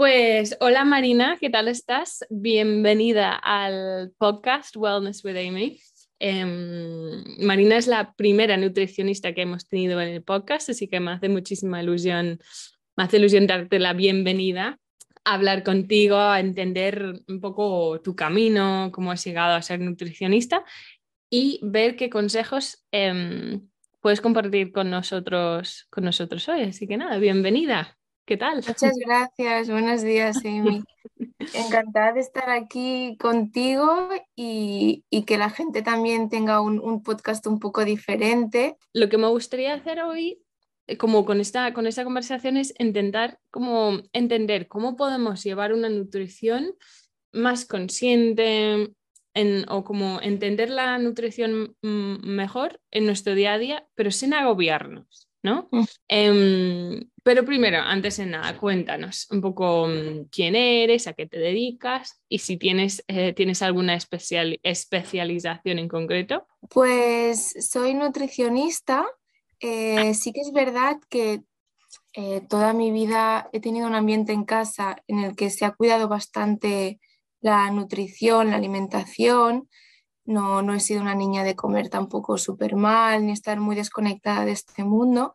Pues hola Marina, ¿qué tal estás? Bienvenida al podcast Wellness with Amy. Em, Marina es la primera nutricionista que hemos tenido en el podcast, así que me hace muchísima ilusión, me hace ilusión darte la bienvenida, a hablar contigo, a entender un poco tu camino, cómo has llegado a ser nutricionista y ver qué consejos em, puedes compartir con nosotros, con nosotros hoy. Así que nada, bienvenida. ¿Qué tal? Muchas gracias, buenos días, Amy. Encantada de estar aquí contigo y, que la gente también tenga un, podcast un poco diferente. Lo que me gustaría hacer hoy, eh, como con esta, con esta conversación, es intentar como entender cómo podemos llevar una nutrición más consciente, o como entender la nutrición mejor en nuestro día a día, pero sin agobiarnos. ¿No? Mm. Em, pero primero, antes de nada, cuéntanos un poco mm, quién eres, a qué te dedicas y si tienes, eh, tienes alguna especial, especialización en concreto. Pues soy nutricionista. Eh, sí que es verdad que eh, toda mi vida he tenido un ambiente en casa en el que se ha cuidado bastante la nutrición, la alimentación. No, no he sido una niña de comer tampoco súper mal ni estar muy desconectada de este mundo.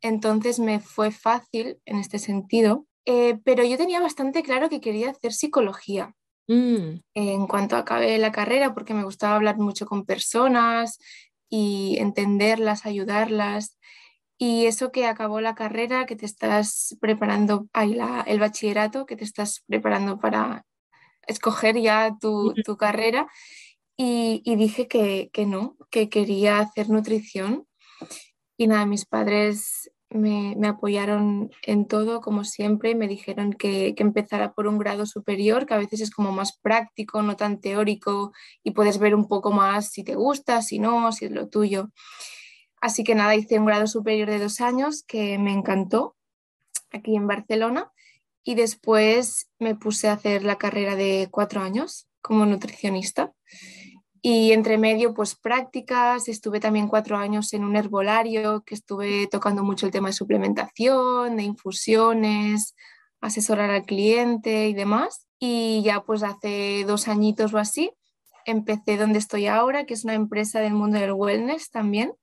Entonces me fue fácil en este sentido. Eh, pero yo tenía bastante claro que quería hacer psicología. Mm. En cuanto acabé la carrera, porque me gustaba hablar mucho con personas y entenderlas, ayudarlas. Y eso que acabó la carrera, que te estás preparando, ay, el bachillerato, que te estás preparando para escoger ya tu, tu carrera y, dije que, no, que quería hacer nutrición. Y nada, mis padres me, apoyaron en todo, como siempre, me dijeron que, que, empezara por un grado superior, que a veces es como más práctico, no tan teórico, y puedes ver un poco más si te gusta, si no, si es lo tuyo. Así que nada, hice un grado superior de dos años que me encantó aquí en Barcelona y después me puse a hacer la carrera de cuatro años como nutricionista. Y entre medio, pues prácticas, estuve también cuatro años en un herbolario que estuve tocando mucho el tema de suplementación, de infusiones, asesorar al cliente y demás. Y ya pues hace dos añitos o así empecé donde estoy ahora, que es una empresa del mundo del wellness también,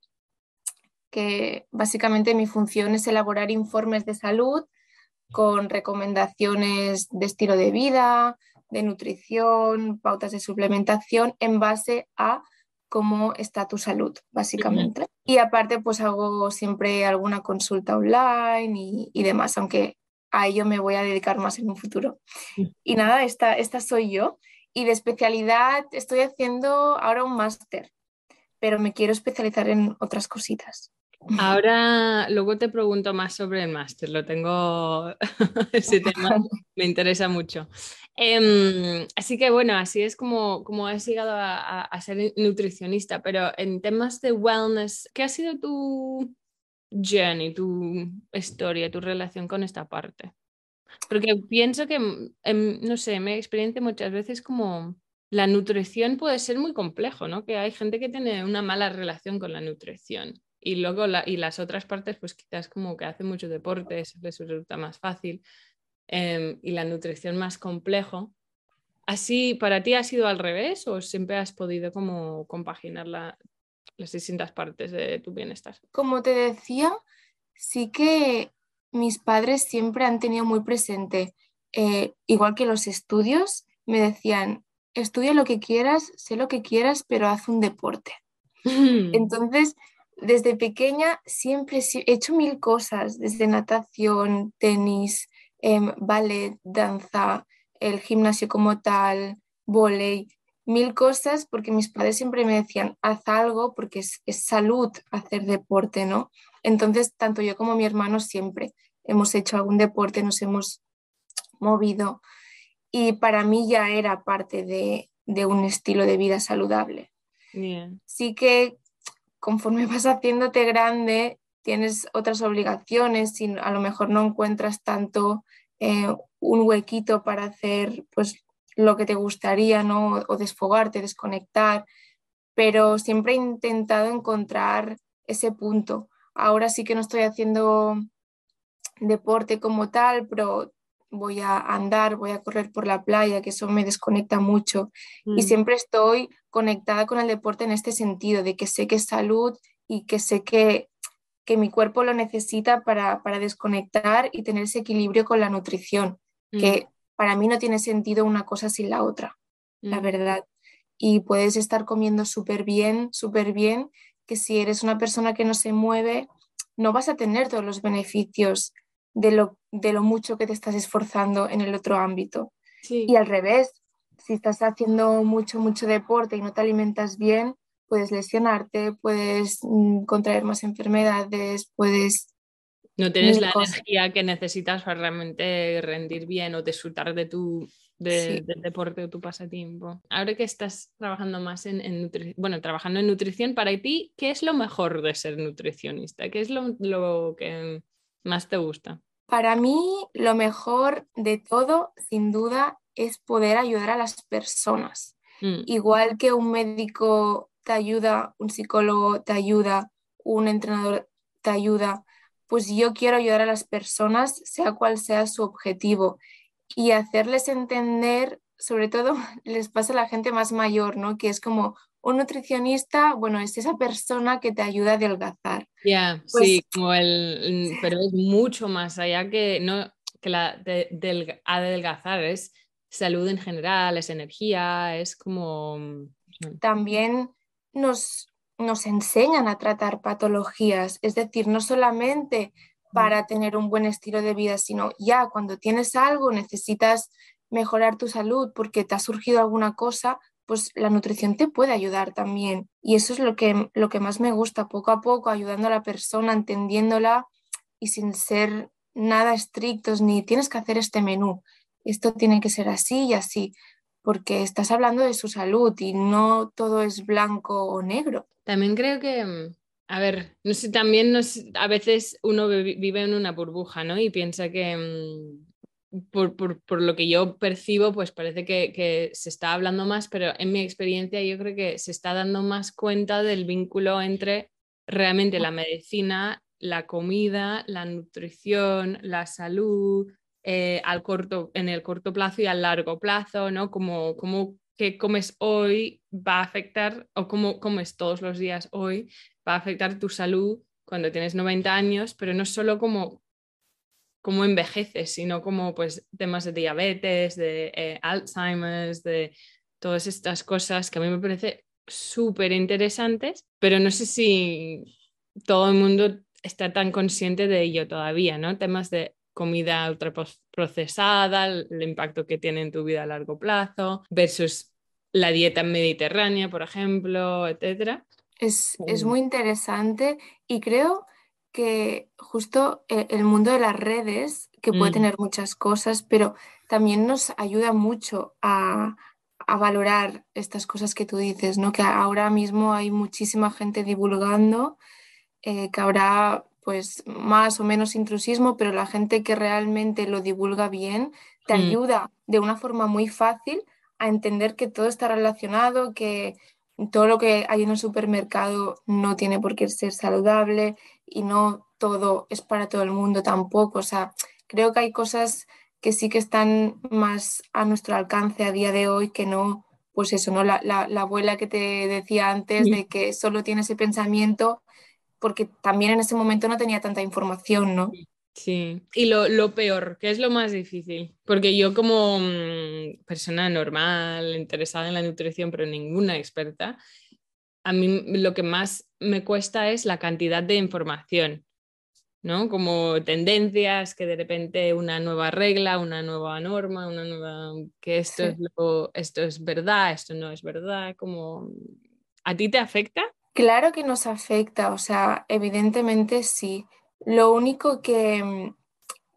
que básicamente mi función es elaborar informes de salud con recomendaciones de estilo de vida, de nutrición, pautas de suplementación en base a cómo está tu salud, básicamente. Y aparte, pues hago siempre alguna consulta online y, demás, aunque a ello me voy a dedicar más en un futuro. Y nada, esta, esta soy yo. Y de especialidad estoy haciendo ahora un máster, pero me quiero especializar en otras cositas. Ahora, luego te pregunto más sobre el máster, lo tengo, ese tema me interesa mucho. Em, así que bueno, así es como, como has llegado a, ser nutricionista, pero en temas de wellness, ¿qué ha sido tu journey, tu historia, tu relación con esta parte? Porque pienso que, em, no sé, mi experiencia muchas veces como la nutrición puede ser muy complejo, ¿no? Que hay gente que tiene una mala relación con la nutrición y luego las otras partes, pues quizás como que hace mucho deporte, eso les resulta más fácil em, y la nutrición más complejo. ¿Así para ti ha sido al revés o siempre has podido como compaginar las distintas partes de tu bienestar? Como te decía, sí que mis padres siempre han tenido muy presente, eh, igual que los estudios, me decían, estudia lo que quieras, sé lo que quieras, pero haz un deporte. Entonces, desde pequeña siempre he hecho mil cosas, desde natación, tenis, ballet, danza, el gimnasio como tal, volei, mil cosas porque mis padres siempre me decían, haz algo porque es, salud hacer deporte, ¿no? Entonces, tanto yo como mi hermano siempre hemos hecho algún deporte, nos hemos movido y para mí ya era parte de, un estilo de vida saludable. Sí que conforme vas haciéndote grande, tienes otras obligaciones y a lo mejor no encuentras tanto eh, un huequito para hacer pues, lo que te gustaría, ¿no? O desfogarte, desconectar, pero siempre he intentado encontrar ese punto. Ahora sí que no estoy haciendo deporte como tal, pero voy a andar, voy a correr por la playa, que eso me desconecta mucho. Y Mm, siempre estoy conectada con el deporte en este sentido, de que sé que es salud y que sé que, que mi cuerpo lo necesita para, para desconectar y tener ese equilibrio con la nutrición, mm, que para mí no tiene sentido una cosa sin la otra, la mm. verdad. Y puedes estar comiendo súper bien, súper bien, que si eres una persona que no se mueve, no vas a tener todos los beneficios de lo, de lo mucho que te estás esforzando en el otro ámbito. Sí. Y al revés, si estás haciendo mucho, mucho deporte y no te alimentas bien, puedes lesionarte, puedes mm, contraer más enfermedades, puedes... No tienes la cosas. energía que necesitas para realmente rendir bien o disfrutar de tu de- Sí. del deporte o tu pasatiempo. Ahora que estás trabajando más en, en nutri- bueno, trabajando en nutrición, para ti, ¿qué es lo mejor de ser nutricionista? ¿Qué es lo, lo que más te gusta? Para mí, lo mejor de todo, sin duda, es poder ayudar a las personas. Mm, Igual que un médico te ayuda, un psicólogo te ayuda, un entrenador te ayuda, pues yo quiero ayudar a las personas, sea cual sea su objetivo, y hacerles entender, sobre todo les pasa a la gente más mayor, ¿no? Que es como un nutricionista, bueno, es esa persona que te ayuda a adelgazar. Ya, Pues- sí, como el, pero es mucho más allá que, no, que la de- del adelgazar, es salud en general, es energía, es como... mm, también nos, nos enseñan a tratar patologías, es decir, no solamente para tener un buen estilo de vida, sino ya cuando tienes algo, necesitas mejorar tu salud porque te ha surgido alguna cosa, pues la nutrición te puede ayudar también. Y eso es lo que, lo que más me gusta, poco a poco, ayudando a la persona, entendiéndola y sin ser nada estrictos, ni tienes que hacer este menú, esto tiene que ser así y así, porque estás hablando de su salud y no todo es blanco o negro. También creo que, mm, a ver, no sé, también a veces uno vi- vive en una burbuja, ¿no? Y piensa que, mm, por, por- por lo que yo percibo, pues parece que, que se está hablando más, pero en mi experiencia yo creo que se está dando más cuenta del vínculo entre realmente la medicina, la comida, la nutrición, la salud, eh, al corto, en el corto plazo y al largo plazo, ¿no? Como, como que comes hoy va a afectar, o como comes todos los días hoy, va a afectar tu salud cuando tienes 90 años, pero no solo como, como envejeces, sino como pues temas de diabetes, de eh, Alzheimer's, de todas estas cosas que a mí me parece súper interesantes, pero no sé si todo el mundo está tan consciente de ello todavía, ¿no? Temas de comida ultraprocesada, el impacto que tiene en tu vida a largo plazo, versus la dieta mediterránea, por ejemplo, etcétera. Es, es Mm. muy interesante y creo que justo eh, el mundo de las redes, que puede Mm. tener muchas cosas, pero también nos ayuda mucho a, a valorar estas cosas que tú dices, ¿no? Que ahora mismo hay muchísima gente divulgando, eh, que habrá pues más o menos intrusismo, pero la gente que realmente lo divulga bien te Mm. ayuda de una forma muy fácil a entender que todo está relacionado, que todo lo que hay en el supermercado no tiene por qué ser saludable y no todo es para todo el mundo tampoco. O sea, creo que hay cosas que sí que están más a nuestro alcance a día de hoy que no, pues eso, ¿no? La, la- la abuela que te decía antes Sí. de que solo tiene ese pensamiento porque también en ese momento no tenía tanta información, ¿no? Sí, y lo, lo peor, ¿qué es lo más difícil? Porque yo como mm, persona normal, interesada en la nutrición, pero ninguna experta, a mí lo que más me cuesta es la cantidad de información, ¿no? Como tendencias, que de repente una nueva regla, una nueva norma, una nueva... que esto, Sí. es, lo- esto es verdad, esto no es verdad, como... ¿A ti te afecta? Claro que nos afecta, o sea, evidentemente sí. Lo único que mm,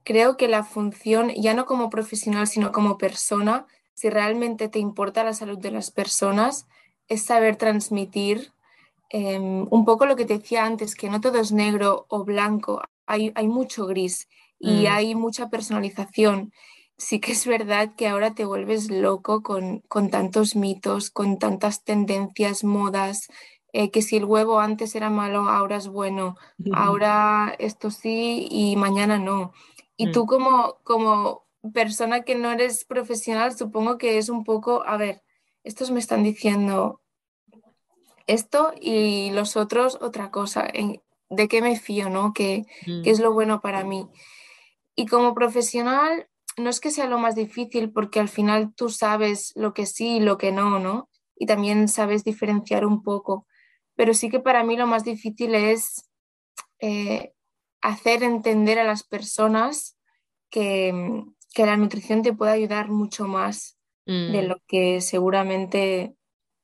creo que la función, ya no como profesional, sino como persona, si realmente te importa la salud de las personas, es saber transmitir em, un poco lo que te decía antes, que no todo es negro o blanco, hay, hay mucho gris y Mm. hay mucha personalización. Sí que es verdad que ahora te vuelves loco con, con tantos mitos, con tantas tendencias, modas, eh, que si el huevo antes era malo, ahora es bueno, ahora esto sí y mañana no. Y Mm. tú como, como persona que no eres profesional, supongo que es un poco, a ver, estos me están diciendo esto y los otros otra cosa. ¿De qué me fío, no? ¿Qué, ¿Qué mm. es lo bueno para mí? Y como profesional, no es que sea lo más difícil porque al final tú sabes lo que sí y lo que no, ¿no? Y también sabes diferenciar un poco. Pero sí que para mí lo más difícil es eh, hacer entender a las personas que, la nutrición te puede ayudar mucho más de mm. lo que seguramente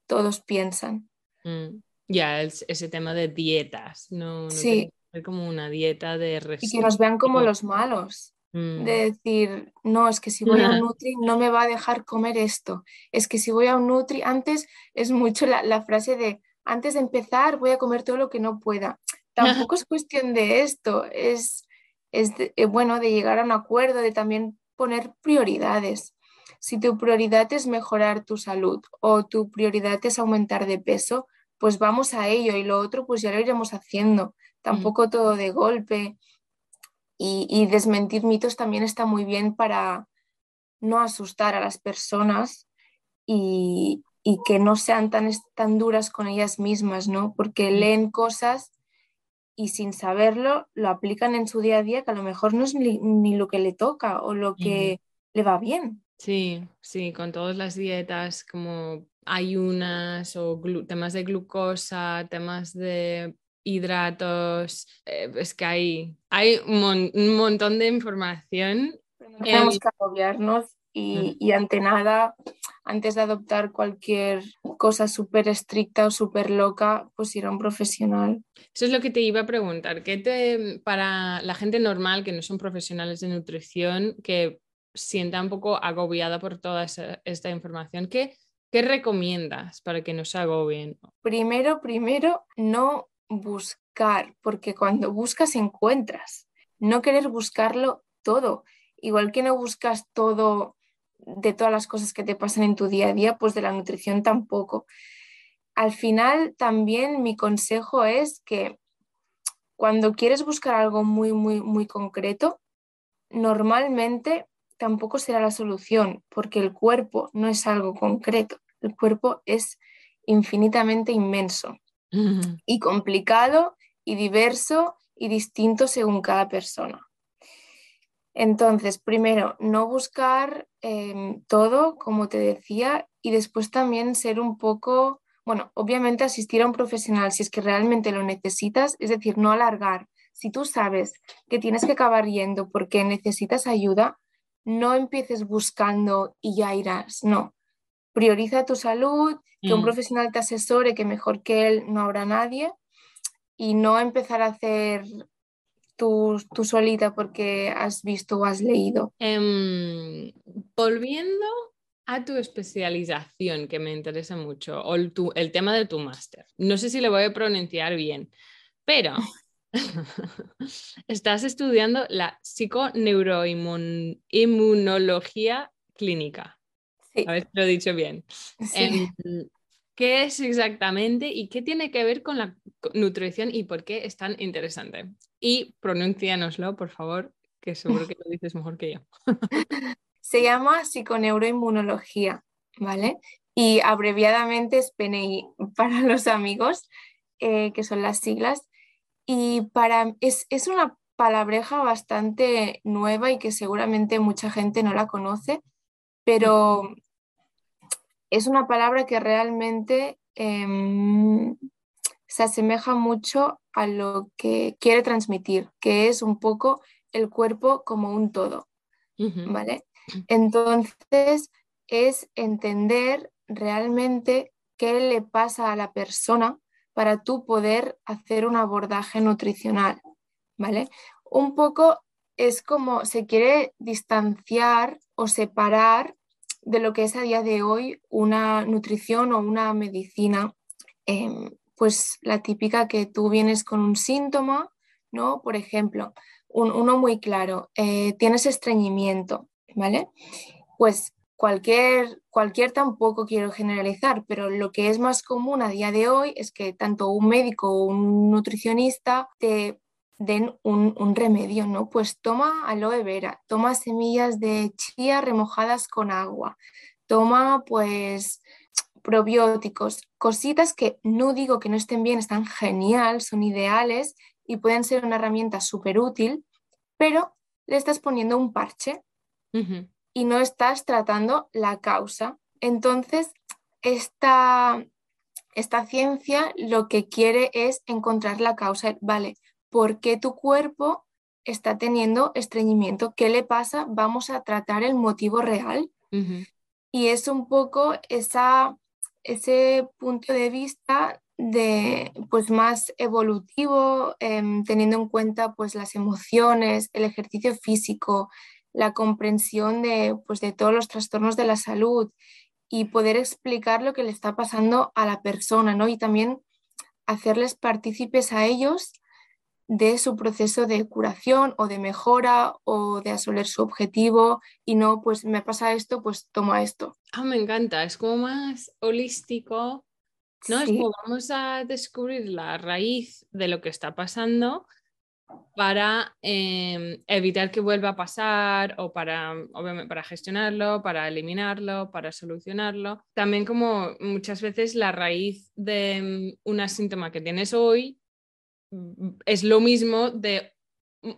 todos piensan. Mm. Ya, ese tema de dietas, no, sí. como una dieta de Y que nos vean como los malos. Mm. De decir, no, es que si voy a un Nutri no me va a dejar comer esto. Es que si voy a un Nutri, antes es mucho la, frase de, antes de empezar voy a comer todo lo que no pueda. Tampoco es cuestión de esto, es, es eh, bueno de llegar a un acuerdo, de también poner prioridades. Si tu prioridad es mejorar tu salud o tu prioridad es aumentar de peso, pues vamos a ello y lo otro pues ya lo iremos haciendo. Tampoco todo de golpe. Y, desmentir mitos también está muy bien para no asustar a las personas y, que no sean tan, tan duras con ellas mismas, ¿no? Porque leen cosas y sin saberlo lo aplican en su día a día que a lo mejor no es ni, lo que le toca o lo que le va bien. Sí, sí, con todas las dietas como ayunas o temas de glucosa, temas de hidratos, eh, es que hay, hay un, montón de información. No tenemos que agobiarnos y, y, ante nada, antes de adoptar cualquier cosa súper estricta o súper loca, pues ir a un profesional. Eso es lo que te iba a preguntar. ¿Qué te, para la gente normal que no son profesionales de nutrición, que sienta un poco agobiada por toda esta información, ¿qué, ¿qué recomiendas para que no se agobien? Primero, primero, no buscar, porque cuando buscas encuentras. No querer buscarlo todo. Igual que no buscas todo de todas las cosas que te pasan en tu día a día, pues de la nutrición tampoco. Al final también mi consejo es que cuando quieres buscar algo muy, muy, muy concreto, normalmente tampoco será la solución, porque el cuerpo no es algo concreto, el cuerpo es infinitamente inmenso y complicado y diverso y distinto según cada persona. Entonces, primero, no buscar em, todo, como te decía, y después también ser un poco, bueno, obviamente asistir a un profesional si es que realmente lo necesitas, es decir, no alargar. Si tú sabes que tienes que acabar yendo porque necesitas ayuda, no empieces buscando y ya irás, no. Prioriza tu salud, que un mm. profesional te asesore, que mejor que él no habrá nadie, y no empezar a hacer tú, solita porque has visto o has leído. Em, volviendo a tu especialización, que me interesa mucho, o el, el tema de tu máster. No sé si le voy a pronunciar bien, pero estás estudiando la psiconeuroinmunología clínica. A ver si lo he dicho bien. Em, ¿Qué es exactamente y qué tiene que ver con la nutrición y por qué es tan interesante? Y pronúncianoslo, por favor, que seguro que lo dices mejor que yo. Se llama psiconeuroinmunología, ¿vale? Y abreviadamente es PNI para los amigos, eh, que son las siglas. Y para, es, es una palabreja bastante nueva y que seguramente mucha gente no la conoce, pero es una palabra que realmente em, se asemeja mucho a lo que quiere transmitir, que es un poco el cuerpo como un todo, ¿vale? Entonces es entender realmente qué le pasa a la persona para tú poder hacer un abordaje nutricional, ¿vale? Un poco es como se quiere distanciar o separar de lo que es a día de hoy una nutrición o una medicina, em, pues la típica que tú vienes con un síntoma, ¿no? Por ejemplo, uno muy claro, eh, tienes estreñimiento, ¿vale? Pues cualquier, cualquier tampoco quiero generalizar, pero lo que es más común a día de hoy es que tanto un médico o un nutricionista te den un, remedio, ¿no? Pues toma aloe vera, toma semillas de chía remojadas con agua, toma pues probióticos, cositas que no digo que no estén bien, están genial, son ideales y pueden ser una herramienta súper útil, pero le estás poniendo un parche y no estás tratando la causa. Entonces, esta, esta ciencia lo que quiere es encontrar la causa, vale, ¿por qué tu cuerpo está teniendo estreñimiento? ¿Qué le pasa? Vamos a tratar el motivo real. Y es un poco esa, ese punto de vista de pues más evolutivo, em, teniendo en cuenta pues las emociones, el ejercicio físico, la comprensión de, pues, de todos los trastornos de la salud y poder explicar lo que le está pasando a la persona, ¿no? Y también hacerles partícipes a ellos de su proceso de curación o de mejora o de asoler su objetivo y no, pues me pasa esto, pues toma esto. Ah, me encanta, es como más holístico, ¿no? Es como vamos a descubrir la raíz de lo que está pasando para em, evitar que vuelva a pasar o para, obviamente, para gestionarlo, para eliminarlo, para solucionarlo. También como muchas veces la raíz de mm, un síntoma que tienes hoy es lo mismo de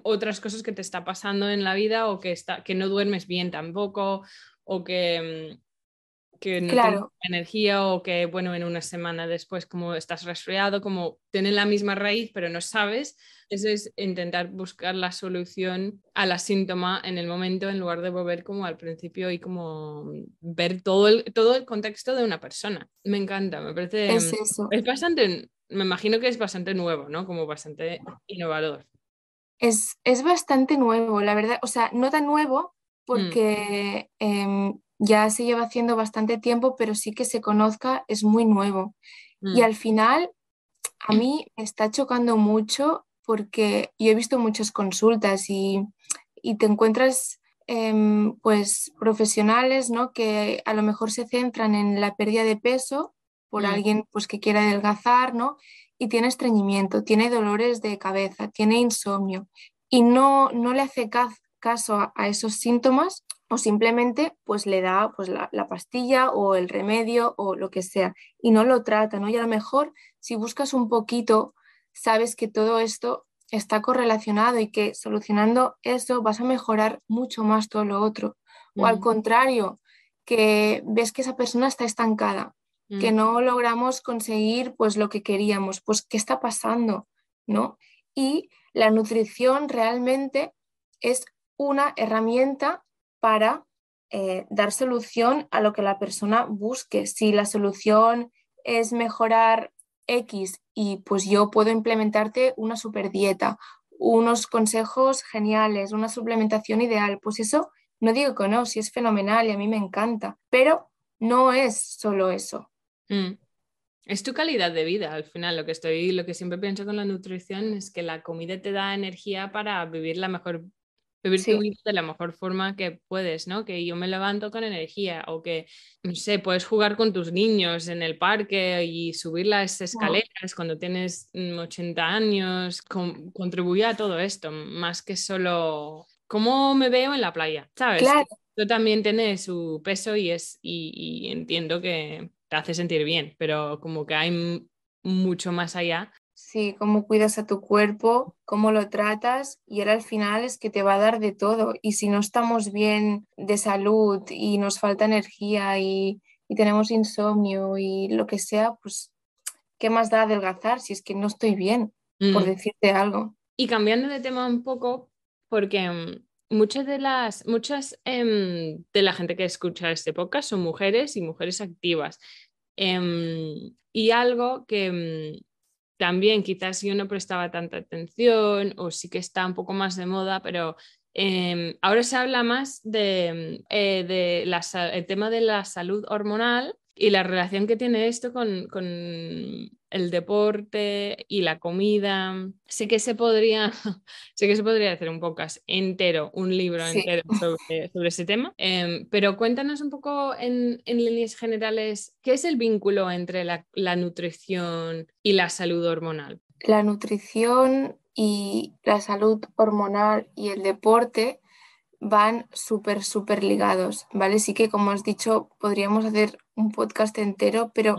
otras cosas que te está pasando en la vida o que, está, que no duermes bien tampoco o que, mm, que no claro. energía o que, bueno, en una semana después como estás resfriado, como tienen la misma raíz pero no sabes. Eso es intentar buscar la solución a la síntoma en el momento en lugar de volver como al principio y como ver todo el, todo el contexto de una persona. Me encanta, me parece... Es eso. Es bastante, me imagino que es bastante nuevo, ¿no? Como bastante innovador. Es, es bastante nuevo, la verdad. O sea, no tan nuevo mm. porque... Em, ya se lleva haciendo bastante tiempo, pero sí que se conozca es muy nuevo. Y mm. al final, a mí me está chocando mucho porque yo he visto muchas consultas y, te encuentras em, pues profesionales ¿no? que a lo mejor se centran en la pérdida de peso por mm. alguien pues, que quiera adelgazar ¿no? y tiene estreñimiento, tiene dolores de cabeza, tiene insomnio y no, no le hace caso a esos síntomas o simplemente pues le da pues la, pastilla o el remedio o lo que sea y no lo trata, ¿no? Y a lo mejor si buscas un poquito, sabes que todo esto está correlacionado y que solucionando eso vas a mejorar mucho más todo lo otro. O al contrario, que ves que esa persona está estancada, que mm. no logramos conseguir pues lo que queríamos, pues qué está pasando, ¿no? Y la nutrición realmente es una herramienta para eh, dar solución a lo que la persona busque. Si la solución es mejorar X y pues yo puedo implementarte una super dieta, unos consejos geniales, una suplementación ideal, pues eso no digo que no, si es fenomenal y a mí me encanta, pero no es solo eso. Mm. Es tu calidad de vida al final. Lo que estoy, lo que siempre pienso con la nutrición es que la comida te da energía para vivir la mejor vivir tu vida de la mejor forma que puedes, ¿no? Que yo me levanto con energía o que, no sé, puedes jugar con tus niños en el parque y subir las escaleras cuando tienes 80 mm, años, contribuye a todo esto, más que solo cómo me veo en la playa, ¿sabes? Claro. Esto también tiene su peso y, es, y entiendo que te hace sentir bien, pero como que hay mucho más allá Sí, cómo cuidas a tu cuerpo, cómo lo tratas y ahora al final es que te va a dar de todo. Y si no estamos bien de salud y nos falta energía y, tenemos insomnio y lo que sea, pues ¿qué más da adelgazar si es que no estoy bien, por mm. decirte algo? Y cambiando de tema un poco, porque mm, muchas de las, muchas em, de la gente que escucha este podcast son mujeres y mujeres activas. Em, y algo que mm, también quizás yo no prestaba tanta atención o sí que está un poco más de moda, pero em, ahora se habla más de, eh, de el tema de la salud hormonal y la relación que tiene esto con, con, el deporte y la comida. Sé que se podría, sé que se podría hacer un podcast entero, un libro entero sobre, sobre, ese tema, em, pero cuéntanos un poco en, en, líneas generales qué es el vínculo entre la, la nutrición y la salud hormonal. La nutrición y la salud hormonal y el deporte van súper, súper ligados, ¿vale? Sí que, como has dicho, podríamos hacer un podcast entero, pero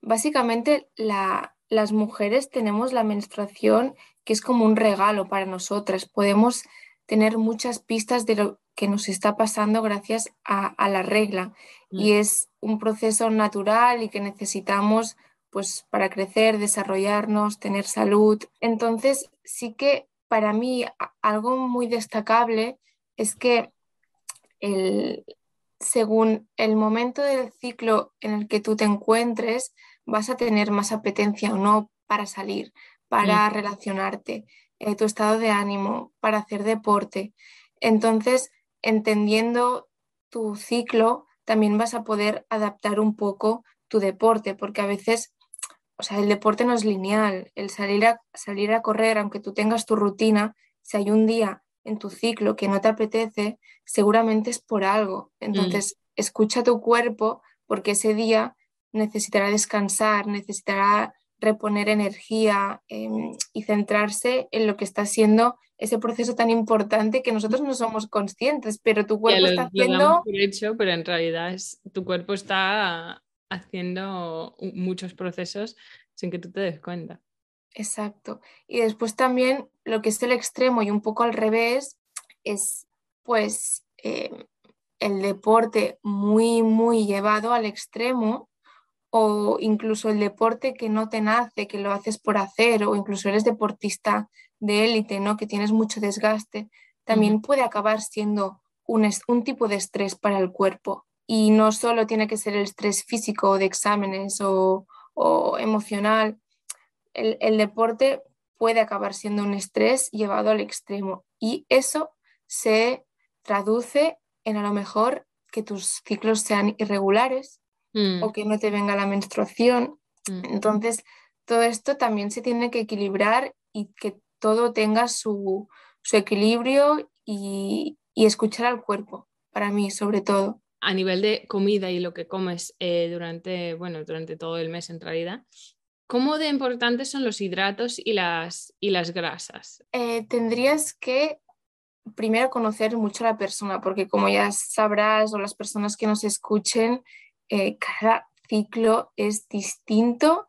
básicamente las mujeres tenemos la menstruación que es como un regalo para nosotras. Podemos tener muchas pistas de lo que nos está pasando gracias a, la regla. Y mm. es un proceso natural y que necesitamos pues para crecer, desarrollarnos, tener salud. Entonces, sí que para mí algo muy destacable es que según el momento del ciclo en el que tú te encuentres, vas a tener más apetencia o no para salir, para relacionarte, eh, tu estado de ánimo, para hacer deporte. Entonces, entendiendo tu ciclo, también vas a poder adaptar un poco tu deporte, porque a veces o sea, el deporte no es lineal. El salir a, salir a correr, aunque tú tengas tu rutina, si hay un día en tu ciclo que no te apetece, seguramente es por algo. Mm. Entonces, escucha tu cuerpo porque ese día necesitará descansar, necesitará reponer energía em, y centrarse en lo que está siendo ese proceso tan importante que nosotros no somos conscientes, pero tu cuerpo está haciendo... hecho, pero en realidad es, tu cuerpo está haciendo muchos procesos sin que tú te des cuenta. Exacto. Y después también lo que es el extremo y un poco al revés es pues em, el deporte muy, muy llevado al extremo o incluso el deporte que no te nace, que lo haces por hacer o incluso eres deportista de élite, ¿no? que tienes mucho desgaste, también puede acabar siendo un, un tipo de estrés para el cuerpo y no solo tiene que ser el estrés físico de exámenes o, emocional, el, deporte puede acabar siendo un estrés llevado al extremo y eso se traduce en a lo mejor que tus ciclos sean irregulares mm. o que no te venga la menstruación. Mm. Entonces, todo esto también se tiene que equilibrar y que todo tenga su, equilibrio y escuchar al cuerpo, para mí sobre todo a nivel de comida y lo que comes eh, durante, bueno, durante todo el mes en realidad, ¿cómo de importantes son los hidratos y las, y las grasas? Eh, tendrías que primero conocer mucho a la persona, porque como ya sabrás o las personas que nos escuchen, eh, cada ciclo es distinto,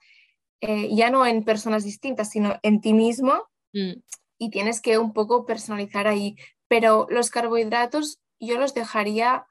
ya no en personas distintas, sino en ti mismo, mm. y tienes que un poco personalizar ahí. Pero los carbohidratos yo los dejaría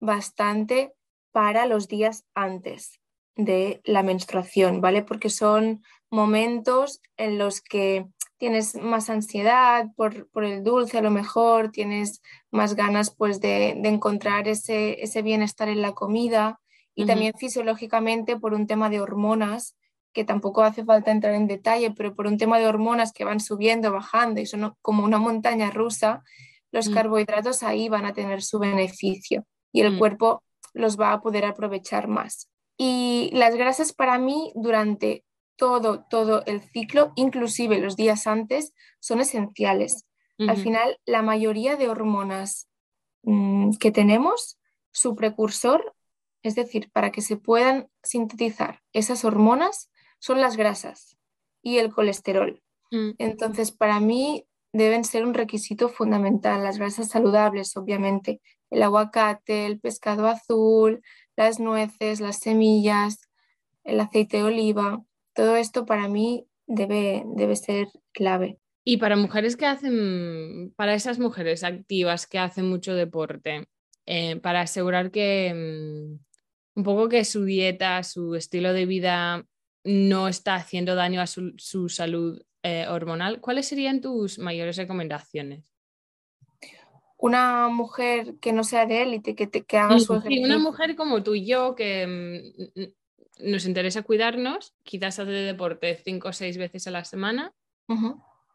bastante para los días antes de la menstruación, ¿vale? Porque son momentos en los que tienes más ansiedad por, el dulce a lo mejor, tienes más ganas pues de, encontrar ese, ese, bienestar en la comida y también fisiológicamente por un tema de hormonas, que tampoco hace falta entrar en detalle, pero por un tema de hormonas que van subiendo, bajando y son como una montaña rusa, los mm. carbohidratos ahí van a tener su beneficio y el mm. cuerpo los va a poder aprovechar más. Y las grasas para mí durante todo, todo el ciclo, inclusive los días antes, son esenciales. Al final, la mayoría de hormonas mm, que tenemos, su precursor, es decir, para que se puedan sintetizar esas hormonas, son las grasas y el colesterol. Mm. Entonces, para mí deben ser un requisito fundamental, las grasas saludables, obviamente, el aguacate, el pescado azul, las nueces, las semillas, el aceite de oliva, todo esto para mí debe, debe ser clave. Y para mujeres que hacen, para esas mujeres activas que hacen mucho deporte, eh, para asegurar que mm, un poco que su dieta, su estilo de vida no está haciendo daño a su, salud eh, hormonal, ¿cuáles serían tus mayores recomendaciones? Una mujer que no sea de élite, que, que haga su ejercicio. una mujer como tú y yo que mm, nos interesa cuidarnos, quizás hace deporte cinco o seis veces a la semana,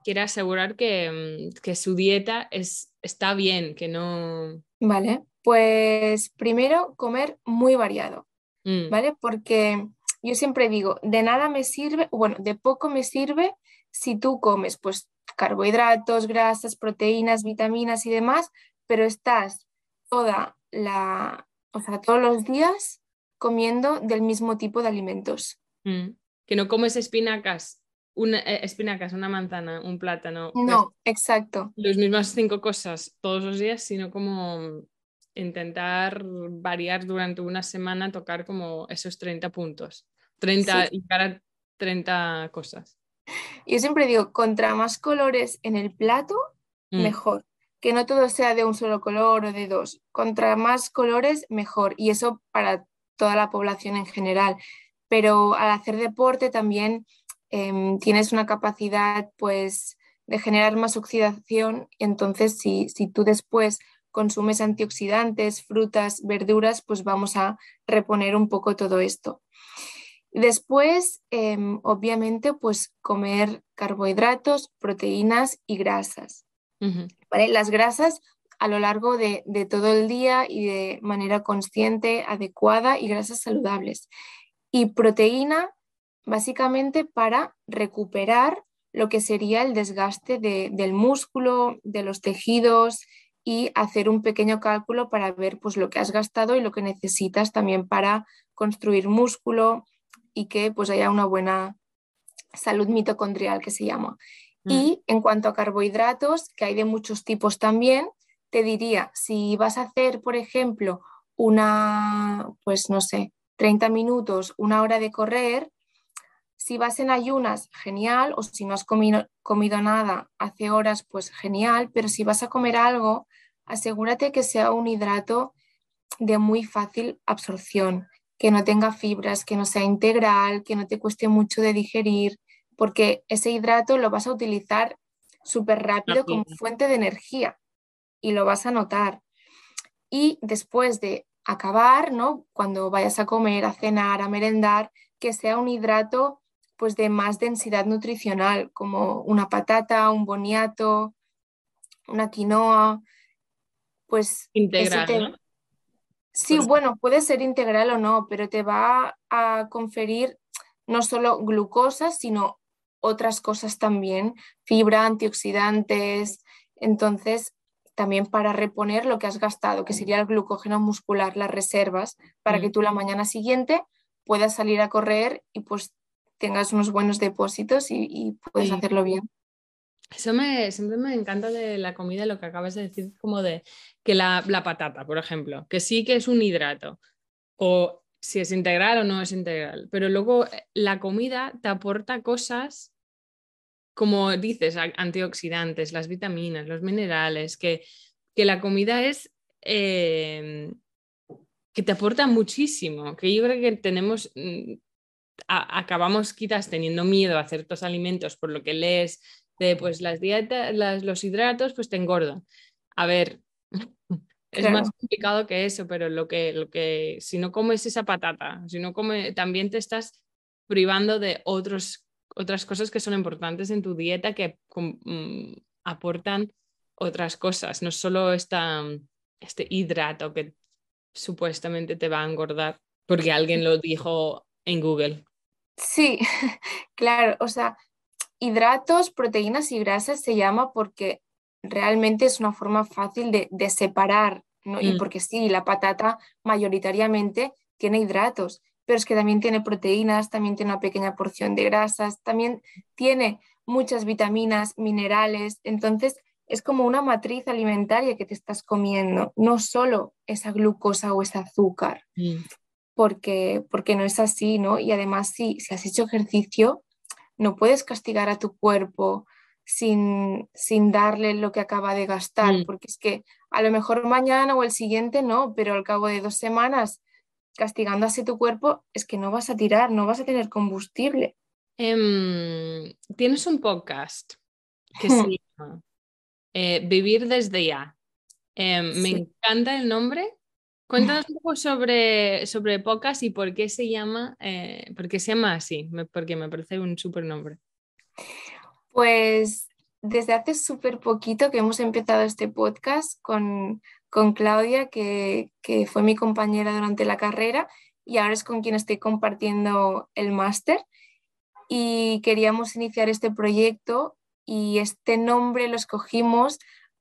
quiere asegurar que, mm, que, su dieta es, está bien, que no... Vale, pues primero comer muy variado, mm. ¿vale? Porque yo siempre digo, de nada me sirve, bueno, de poco me sirve si tú comes pues carbohidratos, grasas, proteínas, vitaminas y demás, pero estás toda la, o sea, todos los días comiendo del mismo tipo de alimentos. Mm. Que no comes espinacas una, eh, espinacas, una manzana, un plátano. No, exacto. Las mismas cinco cosas todos los días, sino como intentar variar durante una semana, tocar como esos 30 puntos. 30 y para 30 cosas. Yo siempre digo, contra más colores en el plato, mm. mejor. Que no todo sea de un solo color o de dos. Contra más colores, mejor. Y eso para toda la población en general. Pero al hacer deporte también em, tienes una capacidad pues de generar más oxidación. Entonces, si, si tú después consumes antioxidantes, frutas, verduras, pues vamos a reponer un poco todo esto. Después, em, obviamente, pues comer carbohidratos, proteínas y grasas. Las grasas a lo largo de, todo el día y de manera consciente, adecuada y grasas saludables. Y proteína, básicamente, para recuperar lo que sería el desgaste del músculo, de los tejidos y hacer un pequeño cálculo para ver pues, lo que has gastado y lo que necesitas también para construir músculo, y que pues haya una buena salud mitocondrial que se llama. Mm. Y en cuanto a carbohidratos, que hay de muchos tipos también, te diría, si vas a hacer, por ejemplo, una, pues no sé, 30 minutos, una hora de correr, si vas en ayunas, genial, o si no has comido, comido nada hace horas, pues genial, pero si vas a comer algo, asegúrate que sea un hidrato de muy fácil absorción, que no tenga fibras, que no sea integral, que no te cueste mucho de digerir, porque ese hidrato lo vas a utilizar súper rápido como fuente de energía y lo vas a notar. Y después de acabar, ¿no? Cuando vayas a comer, a cenar, a merendar, que sea un hidrato pues de más densidad nutricional, como una patata, un boniato, una quinoa, pues integral. Sí, pues bueno, puede ser integral o no, pero te va a conferir no solo glucosa, sino otras cosas también, fibra, antioxidantes, entonces también para reponer lo que has gastado, que sería el glucógeno muscular, las reservas, para que mm. tú la mañana siguiente puedas salir a correr y pues tengas unos buenos depósitos y, y puedes hacerlo bien. Eso me, siempre me encanta de la comida, lo que acabas de decir, como de que la, patata, por ejemplo, que sí que es un hidrato, o si es integral o no es integral, pero luego eh, la comida te aporta cosas, como dices, antioxidantes, las vitaminas, los minerales, que, que la comida es... Em, que te aporta muchísimo, que yo creo que tenemos, mm, acabamos quizás teniendo miedo a ciertos alimentos por lo que lees de pues las dietas, los hidratos pues te engordan. A ver, es más complicado que eso, pero lo que, lo que, si no comes esa patata, si no comes, también te estás privando de otros, otras cosas que son importantes en tu dieta que mm, aportan otras cosas, no solo esta, este hidrato que supuestamente te va a engordar porque alguien lo dijo en Google. Sí, claro, o sea, hidratos, proteínas y grasas se llama porque realmente es una forma fácil de, separar, Y mm. porque sí, la patata mayoritariamente tiene hidratos, pero es que también tiene proteínas, también tiene una pequeña porción de grasas, también tiene muchas vitaminas, minerales, entonces es como una matriz alimentaria que te estás comiendo, no solo esa glucosa o ese azúcar, mm. porque, porque no es así, ¿no? Y además si has hecho ejercicio, no puedes castigar a tu cuerpo sin, darle lo que acaba de gastar, mm. porque es que a lo mejor mañana o el siguiente no, pero al cabo de dos semanas castigando así tu cuerpo es que no vas a tirar, no vas a tener combustible. Em, tienes un podcast que se llama eh, Vivir desde ya. Em, me encanta el nombre Cuéntanos un poco sobre, sobre Pocas y por qué se llama, eh, se llama así, porque me parece un súper nombre. Pues desde hace súper poquito que hemos empezado este podcast con, con Claudia, que, que, fue mi compañera durante la carrera y ahora es con quien estoy compartiendo el máster. Y queríamos iniciar este proyecto y este nombre lo escogimos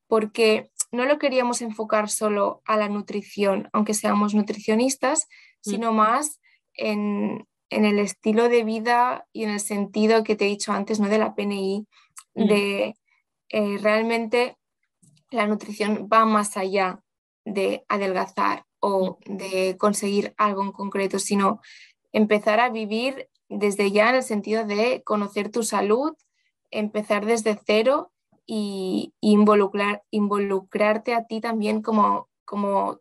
porque no lo queríamos enfocar solo a la nutrición, aunque seamos nutricionistas, mm. sino más en, en el estilo de vida y en el sentido que te he dicho antes, ¿no? De la PNI, de eh, realmente la nutrición va más allá de adelgazar o de conseguir algo en concreto, sino empezar a vivir desde ya en el sentido de conocer tu salud, empezar desde cero y, involucrar, involucrarte a ti también como, como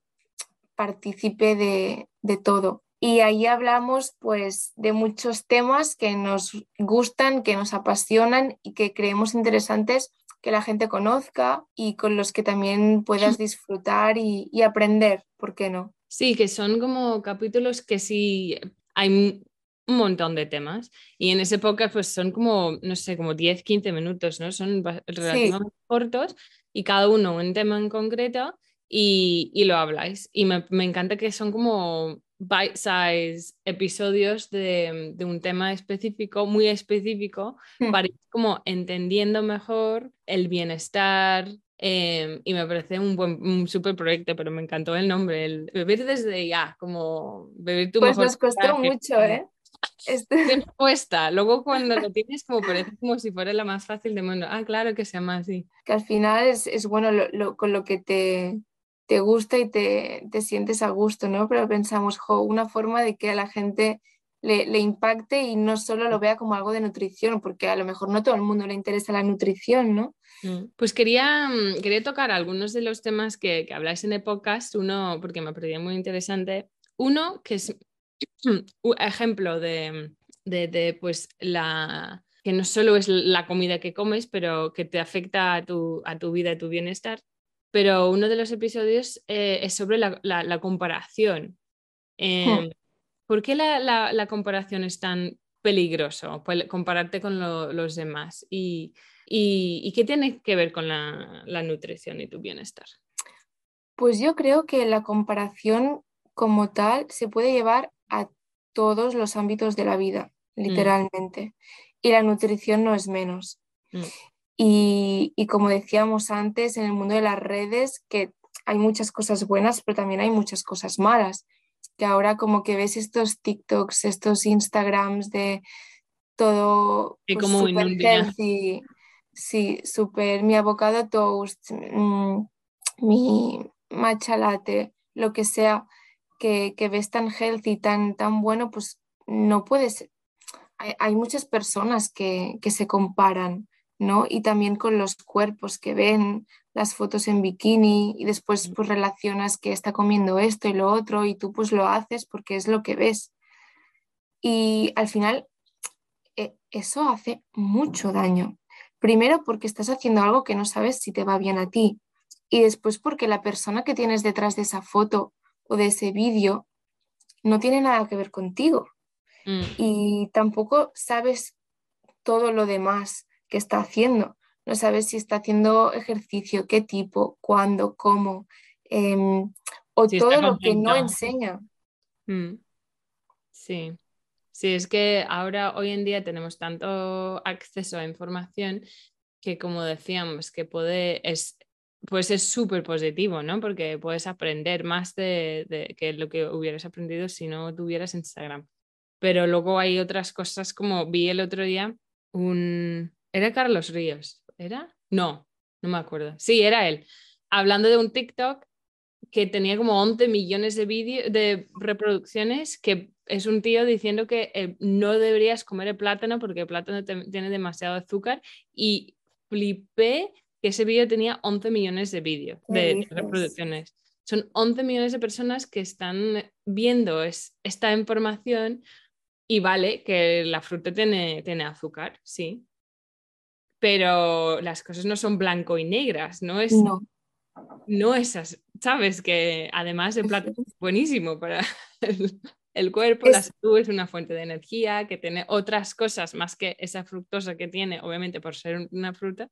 partícipe de, de todo. Y ahí hablamos pues de muchos temas que nos gustan, que nos apasionan y que creemos interesantes que la gente conozca y con los que también puedas disfrutar y, aprender, ¿por qué no? Sí, que son como capítulos que sí hay un montón de temas y en esa época pues son como, no sé, como 10, 15 minutos, ¿no? Son relativamente cortos y cada uno un tema en concreto y, y lo habláis. Y me, me, encanta que son como bite-size episodios de, de, un tema específico, muy específico, hmm. para ir como entendiendo mejor el bienestar. Em, y me parece un buen, un súper proyecto, pero me encantó el nombre, el beber desde ya, como beber tu pues nos costó mucho, ¿eh? Este... cuesta. Luego cuando lo tienes como parece como si fuera la más fácil de mundo. Ah, claro que se llama así. Que al final es, es bueno lo, con lo que te, te gusta y te, te, sientes a gusto, ¿no? Pero pensamos, jo, una forma de que a la gente le, le, impacte y no solo lo vea como algo de nutrición, porque a lo mejor no todo el mundo le interesa la nutrición, ¿no? Mm. Pues quería, mm, quería tocar algunos de los temas que, que habláis en el podcast, uno, porque me parecía muy interesante, uno que es un ejemplo de, de, de, pues la que no solo es la comida que comes, pero que te afecta a tu, a tu vida y tu bienestar, pero uno de los episodios eh, es sobre la, la, comparación. Eh, ¿Por qué la, la, comparación es tan peligroso, pues, compararte con los demás? ¿Y, y, y qué tiene que ver con la, nutrición y tu bienestar? Pues yo creo que la comparación como tal se puede llevar a todos los ámbitos de la vida, mm. literalmente. Y la nutrición no es menos. Mm. Y, como decíamos antes, en el mundo de las redes, que hay muchas cosas buenas, pero también hay muchas cosas malas. Que ahora como que ves estos TikToks, estos Instagrams de todo pues, como super healthy, sí, súper, mi avocado toast, mm, mi matcha latte, lo que sea, que, ves tan healthy, tan, tan bueno, pues no puedes. Hay, hay muchas personas que, que se comparan ¿no? Y también con los cuerpos que ven, las fotos en bikini y después pues relacionas que está comiendo esto y lo otro y tú pues lo haces porque es lo que ves. Y al final e, eso hace mucho daño. Primero porque estás haciendo algo que no sabes si te va bien a ti y después porque la persona que tienes detrás de esa foto o de ese vídeo no tiene nada que ver contigo. Mm. Y tampoco sabes todo lo demás qué está haciendo. No sabes si está haciendo ejercicio, qué tipo, cuándo, cómo, em, o todo lo que no enseña. Mm. Sí. Sí, es que ahora, hoy en día, tenemos tanto acceso a información que, como decíamos, que puede, es, pues es súper positivo, ¿no? Porque puedes aprender más de, que lo que hubieras aprendido si no tuvieras Instagram. Pero luego hay otras cosas como vi el otro día un, ¿Era Carlos Ríos? ¿Era? No, no me acuerdo. Sí, era él. Hablando de un TikTok que tenía como 11 millones de, de reproducciones, que es un tío diciendo que eh, no deberías comer el plátano porque el plátano tiene demasiado azúcar y flipé que ese vídeo tenía 11 millones de vídeos, de reproducciones. Son 11 millones de personas que están viendo esta información y vale que la fruta tiene, tiene azúcar, sí, pero las cosas no son blanco y negras, no es... No. No esas, sabes que además el plato es buenísimo para el, cuerpo, la salud es una fuente de energía que tiene otras cosas más que esa fructosa que tiene, obviamente por ser una fruta,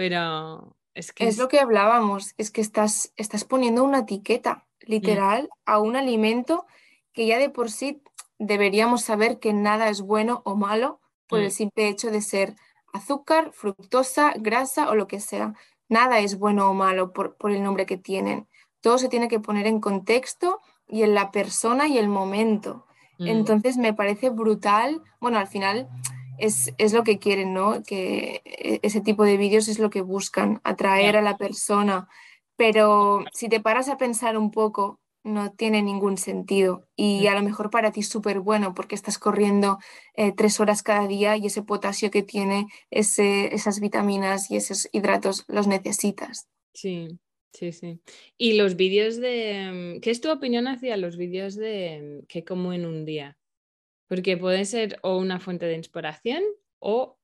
pero es que... Es, lo que hablábamos, es que estás, estás poniendo una etiqueta literal a un alimento que ya de por sí deberíamos saber que nada es bueno o malo por el mm. simple hecho de ser azúcar, fructosa, grasa o lo que sea. Nada es bueno o malo por, el nombre que tienen. Todo se tiene que poner en contexto y en la persona y el momento. Mm. Entonces me parece brutal. Bueno, al final es, lo que quieren, ¿no? Que e, ese tipo de vídeos es lo que buscan, atraer a la persona. Pero si te paras a pensar un poco, no tiene ningún sentido. Y a lo mejor para ti es súper bueno porque estás corriendo eh, tres horas cada día y ese potasio que tiene, esas vitaminas y esos hidratos los necesitas. Sí, sí, sí. Y los vídeos de... ¿Qué es tu opinión hacia los vídeos de qué como en un día? Porque puede ser o una fuente de inspiración o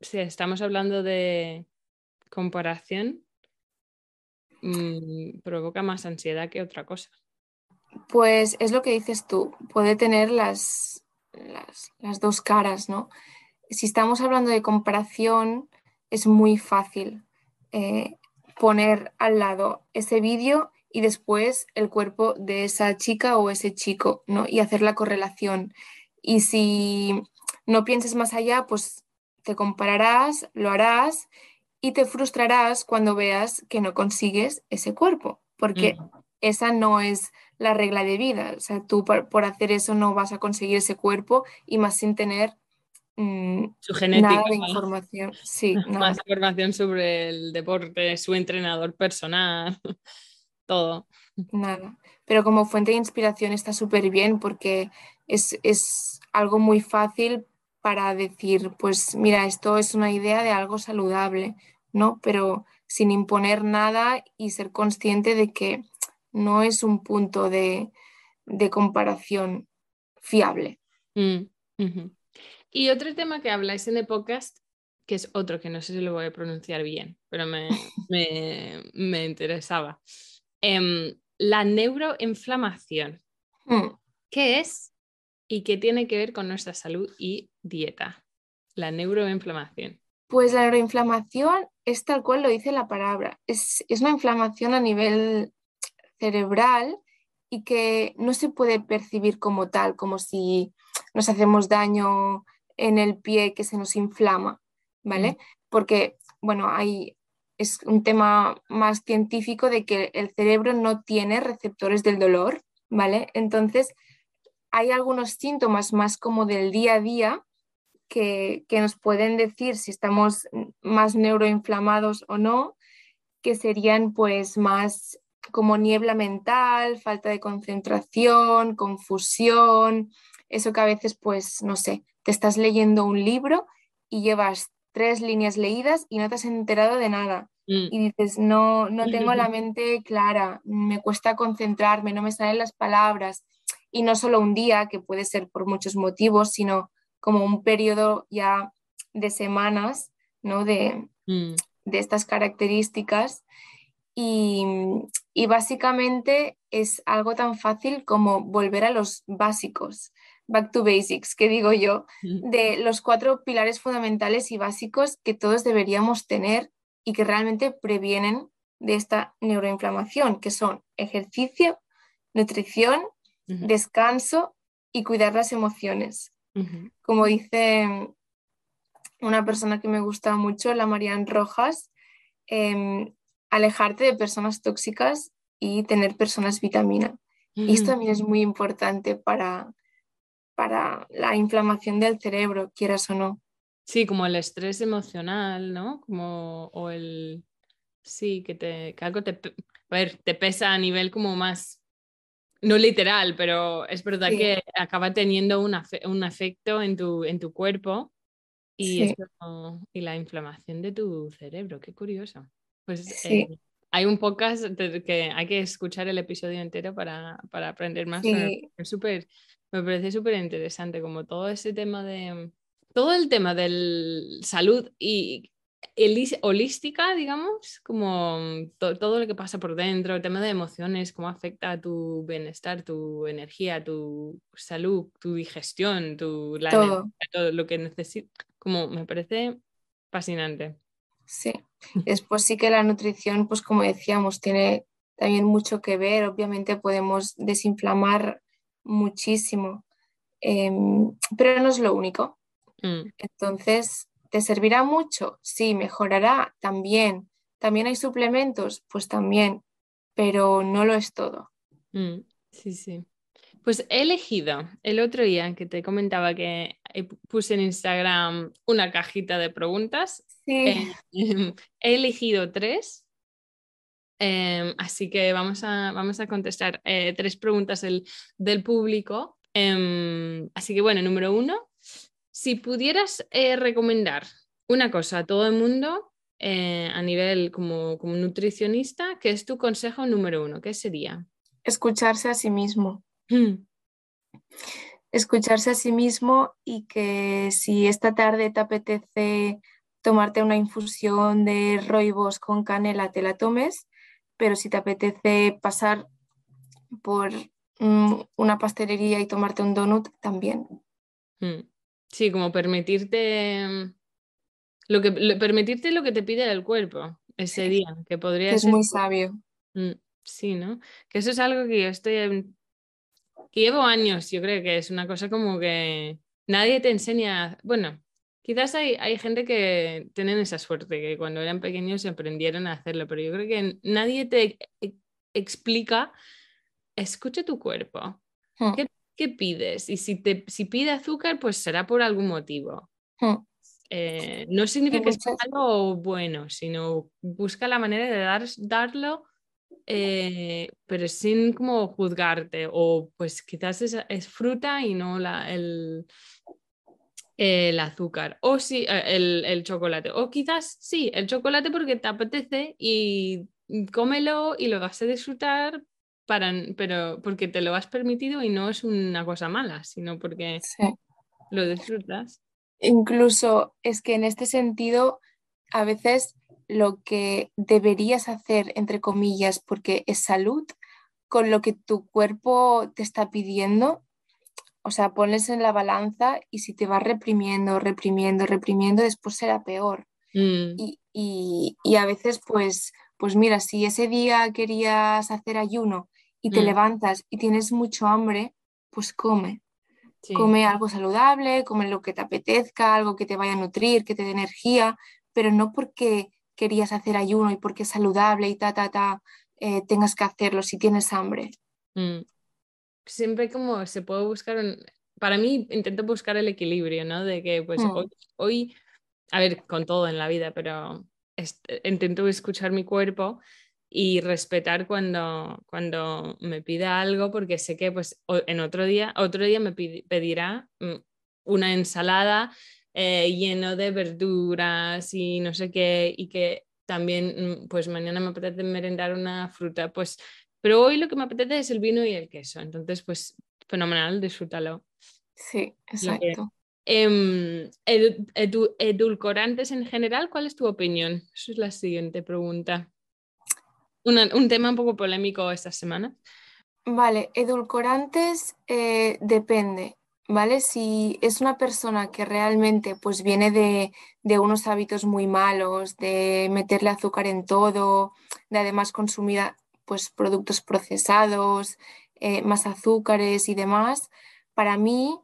si estamos hablando de comparación, mm, provoca más ansiedad que otra cosa. Pues es lo que dices tú, puede tener las, las, dos caras, ¿no? Si estamos hablando de comparación, es muy fácil eh, poner al lado ese vídeo y después el cuerpo de esa chica o ese chico, ¿no? Y hacer la correlación. Y si no pienses más allá, pues te compararás, lo harás y te frustrarás cuando veas que no consigues ese cuerpo, porque mm. esa no es la regla de vida. O sea, tú por, hacer eso no vas a conseguir ese cuerpo y más sin tener mm, su genética, nada de información. Sí, Más información sobre el deporte, su entrenador personal, todo. Nada. Pero como fuente de inspiración está súper bien porque es, es algo muy fácil para decir, pues mira, esto es una idea de algo saludable, ¿no? Pero sin imponer nada y ser consciente de que no es un punto de, comparación fiable. Mm, y otro tema que habláis en el podcast, que es otro que no sé si lo voy a pronunciar bien, pero me, interesaba. Em, la neuroinflamación. Mm. ¿Qué es y qué tiene que ver con nuestra salud y dieta? La neuroinflamación. Pues la neuroinflamación es tal cual lo dice la palabra. Es, es una inflamación a nivel cerebral y que no se puede percibir como tal, como si nos hacemos daño en el pie que se nos inflama, ¿vale? Mm. Porque, bueno, hay, es un tema más científico de que el cerebro no tiene receptores del dolor, ¿vale? Entonces, hay algunos síntomas más como del día a día que, que nos pueden decir si estamos más neuroinflamados o no, que serían pues más como niebla mental, falta de concentración, confusión, eso que a veces, pues, no sé, te estás leyendo un libro y llevas tres líneas leídas y no te has enterado de nada. Mm. Y dices, no, no tengo la mente clara, me cuesta concentrarme, no me salen las palabras. Y no solo un día, que puede ser por muchos motivos, sino como un periodo ya de semanas, ¿no? De, mm. de estas características. Y, y básicamente es algo tan fácil como volver a los básicos, back to basics, que digo yo, de los cuatro pilares fundamentales y básicos que todos deberíamos tener y que realmente previenen de esta neuroinflamación, que son ejercicio, nutrición, descanso y cuidar las emociones. Como dice una persona que me gusta mucho, la Marian Rojas, em, alejarte de personas tóxicas y tener personas vitamina. Y esto también es muy importante para, para la inflamación del cerebro, quieras o no. Sí, como el estrés emocional, ¿no? Como, o el, sí, que, te, que algo te, ver, te pesa a nivel como más, no literal, pero es verdad que acaba teniendo un, un efecto en tu, en tu cuerpo y, y la inflamación de tu cerebro, qué curioso. Pues eh, hay un podcast que hay que escuchar el episodio entero para, aprender más. Es super, me parece súper interesante como todo ese tema de... Todo el tema de salud y holística, digamos, como todo lo que pasa por dentro, el tema de emociones, cómo afecta a tu bienestar, tu energía, tu salud, tu digestión, tu, todo. todo lo que necesitas, como me parece fascinante. Sí, después sí que la nutrición, pues como decíamos, tiene también mucho que ver. Obviamente podemos desinflamar muchísimo, em, pero no es lo único. Mm. Entonces, ¿te servirá mucho? Sí, mejorará también. ¿También hay suplementos? Pues también, pero no lo es todo. Mm, sí, sí. Pues he elegido el otro día que te comentaba que puse en Instagram una cajita de preguntas. Sí. Eh, he elegido tres. Em, así que vamos a, vamos a contestar eh, tres preguntas del público. Em, así que bueno, número uno, si pudieras eh, recomendar una cosa a todo el mundo a nivel como, como nutricionista, ¿qué es tu consejo número uno? ¿Qué sería? Escucharse a sí mismo. Mm. Escucharse a sí mismo y que si esta tarde te apetece tomarte una infusión de roibos con canela, te la tomes, pero si te apetece pasar por mm, una pastelería y tomarte un donut, también. Mm. Sí, como permitirte lo que permitirte lo que te pide el cuerpo ese día, que podría Es muy sabio. Sí, ¿no? Que eso es algo que yo estoy que llevo años, yo creo que es una cosa como que nadie te enseña, bueno, quizás hay, hay gente que tienen esa suerte, que cuando eran pequeños se aprendieron a hacerlo, pero yo creo que nadie te e, explica, escucha tu cuerpo, hmm. ¿Qué, pides? Y si, te, si pide azúcar, pues será por algún motivo. Hmm. Eh, no significa que sea algo bueno, sino busca la manera de dar, darlo eh, pero sin como juzgarte o pues quizás es, fruta y no la, el, el azúcar o sí, eh, el, chocolate o quizás sí, el chocolate porque te apetece y cómelo y lo vas a disfrutar para, pero porque te lo has permitido y no es una cosa mala, sino porque lo disfrutas. Incluso es que en este sentido a veces lo que deberías hacer, entre comillas, porque es salud, con lo que tu cuerpo te está pidiendo. O sea, pones en la balanza y si te vas reprimiendo, reprimiendo, reprimiendo, después será peor. Mm. Y, a veces, pues, pues mira, si ese día querías hacer ayuno y te mm. levantas y tienes mucho hambre, pues come. Come algo saludable, come lo que te apetezca, algo que te vaya a nutrir, que te dé energía, pero no porque querías hacer ayuno y porque es saludable y ta, ta, ta, eh, tengas que hacerlo si tienes hambre. Mm. Siempre como se puede buscar, para mí intento buscar el equilibrio, ¿no? De que pues mm. hoy, a ver, con todo en la vida, pero intento escuchar mi cuerpo y respetar cuando, cuando me pida algo porque sé que pues en otro día, otro día me pedirá mm, una ensalada eh, lleno de verduras y no sé qué, y que también, mm, pues mañana me apetece merendar una fruta, pues, pero hoy lo que me apetece es el vino y el queso, entonces, pues, fenomenal, disfrútalo. Sí, exacto. Em, edulcorantes en general, ¿cuál es tu opinión? Esa es la siguiente pregunta. Un tema un poco polémico esta semana. Vale, edulcorantes eh, depende. ¿vale? Si es una persona que realmente pues viene de, unos hábitos muy malos, de meterle azúcar en todo, de además consumir pues productos procesados, eh, más azúcares y demás, para mí